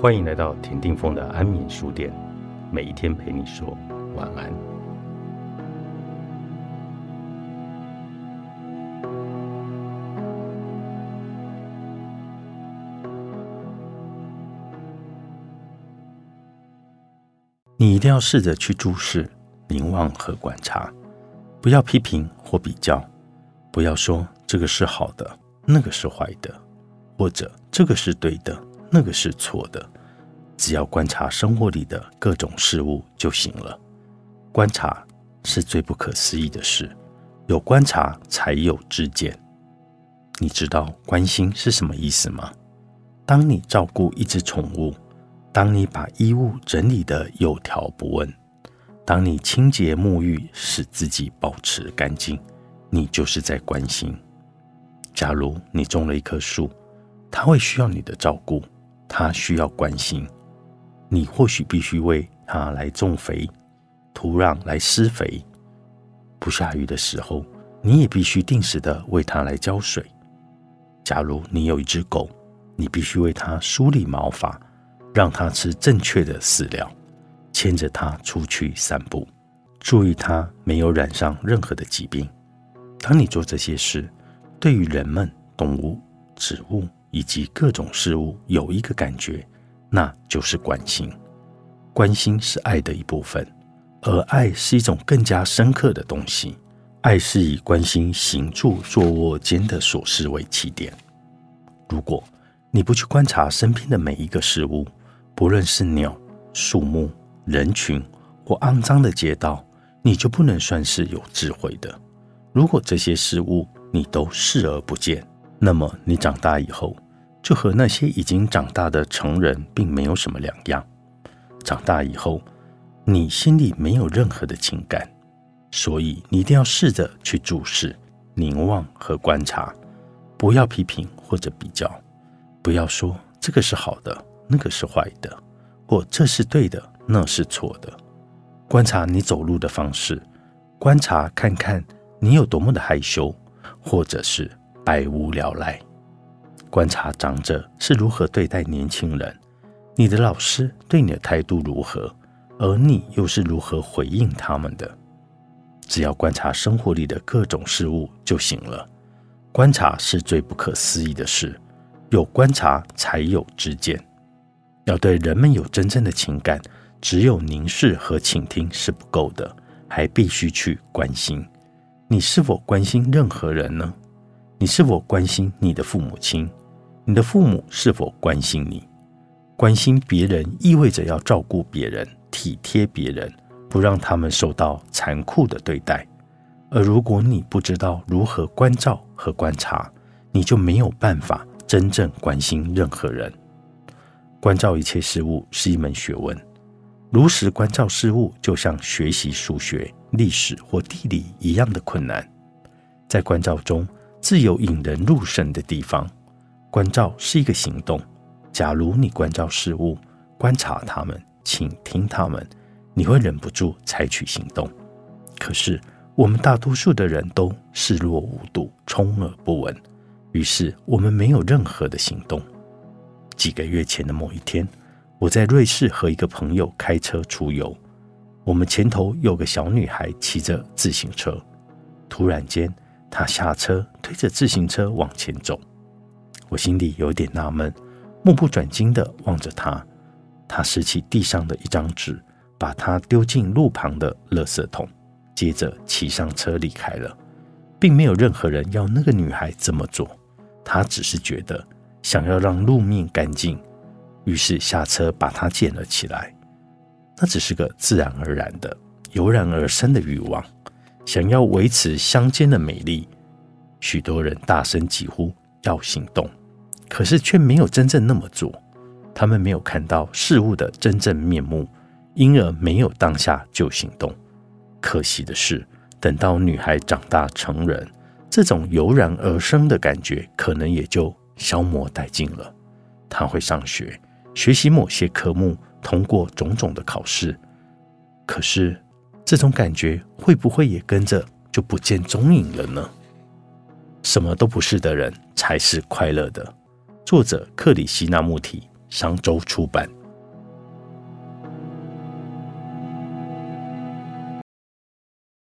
欢迎来到田定峰的安眠书店，每一天陪你说晚安。你一定要试着去注视、凝望和观察，不要批评或比较，不要说这个是好的，那个是坏的，或者这个是对的。那个是错的，只要观察生活里的各种事物就行了。观察是最不可思议的事，有观察才有知见。你知道关心是什么意思吗？当你照顾一只宠物，当你把衣物整理得有条不紊，当你清洁沐浴，使自己保持干净，你就是在关心。假如你种了一棵树，它会需要你的照顾。它需要关心，你或许必须为它来种肥，土壤来施肥。不下雨的时候，你也必须定时的为它来浇水。假如你有一只狗，你必须为它梳理毛发，让它吃正确的饲料，牵着它出去散步，注意它没有染上任何的疾病。当你做这些事，对于人们、动物、植物。以及各种事物有一个感觉，那就是关心。关心是爱的一部分，而爱是一种更加深刻的东西。爱是以关心行住坐卧间的琐事为起点。如果你不去观察身边的每一个事物，不论是鸟、树木、人群或肮脏的街道，你就不能算是有智慧的。如果这些事物你都视而不见，那么你长大以后，就和那些已经长大的成人并没有什么两样。长大以后，你心里没有任何的情感，所以你一定要试着去注视、凝望和观察，不要批评或者比较，不要说这个是好的，那个是坏的，或这是对的，那是错的。观察你走路的方式，观察看看你有多么的害羞，或者是。百无聊赖，观察长者是如何对待年轻人，你的老师对你的态度如何，而你又是如何回应他们的？只要观察生活里的各种事物就行了。观察是最不可思议的事，有观察才有知见。要对人们有真正的情感，只有凝视和倾听是不够的，还必须去关心。你是否关心任何人呢？你是否关心你的父母亲？你的父母是否关心你？关心别人意味着要照顾别人、体贴别人，不让他们受到残酷的对待。而如果你不知道如何关照和观察，你就没有办法真正关心任何人。关照一切事物是一门学问，如实关照事物，就像学习数学、历史或地理一样的困难。在关照中。自有引人入胜的地方。关照是一个行动。假如你关照事物，观察他们，倾听他们，你会忍不住采取行动。可是我们大多数的人都视若无睹，充耳不闻，于是我们没有任何的行动。几个月前的某一天，我在瑞士和一个朋友开车出游，我们前头有个小女孩骑着自行车，突然间。他下车，推着自行车往前走。我心里有点纳闷，目不转睛地望着他。他拾起地上的一张纸，把它丢进路旁的垃圾桶，接着骑上车离开了，并没有任何人要那个女孩这么做。他只是觉得想要让路面干净，于是下车把它捡了起来。那只是个自然而然的、油然而生的欲望。想要维持乡间的美丽，许多人大声疾呼要行动，可是却没有真正那么做。他们没有看到事物的真正面目，因而没有当下就行动。可惜的是，等到女孩长大成人，这种油然而生的感觉可能也就消磨殆尽了。她会上学，学习某些科目，通过种种的考试，可是。这种感觉会不会也跟着就不见踪影了呢？什么都不是的人才是快乐的。作者克里希那穆提商周出版。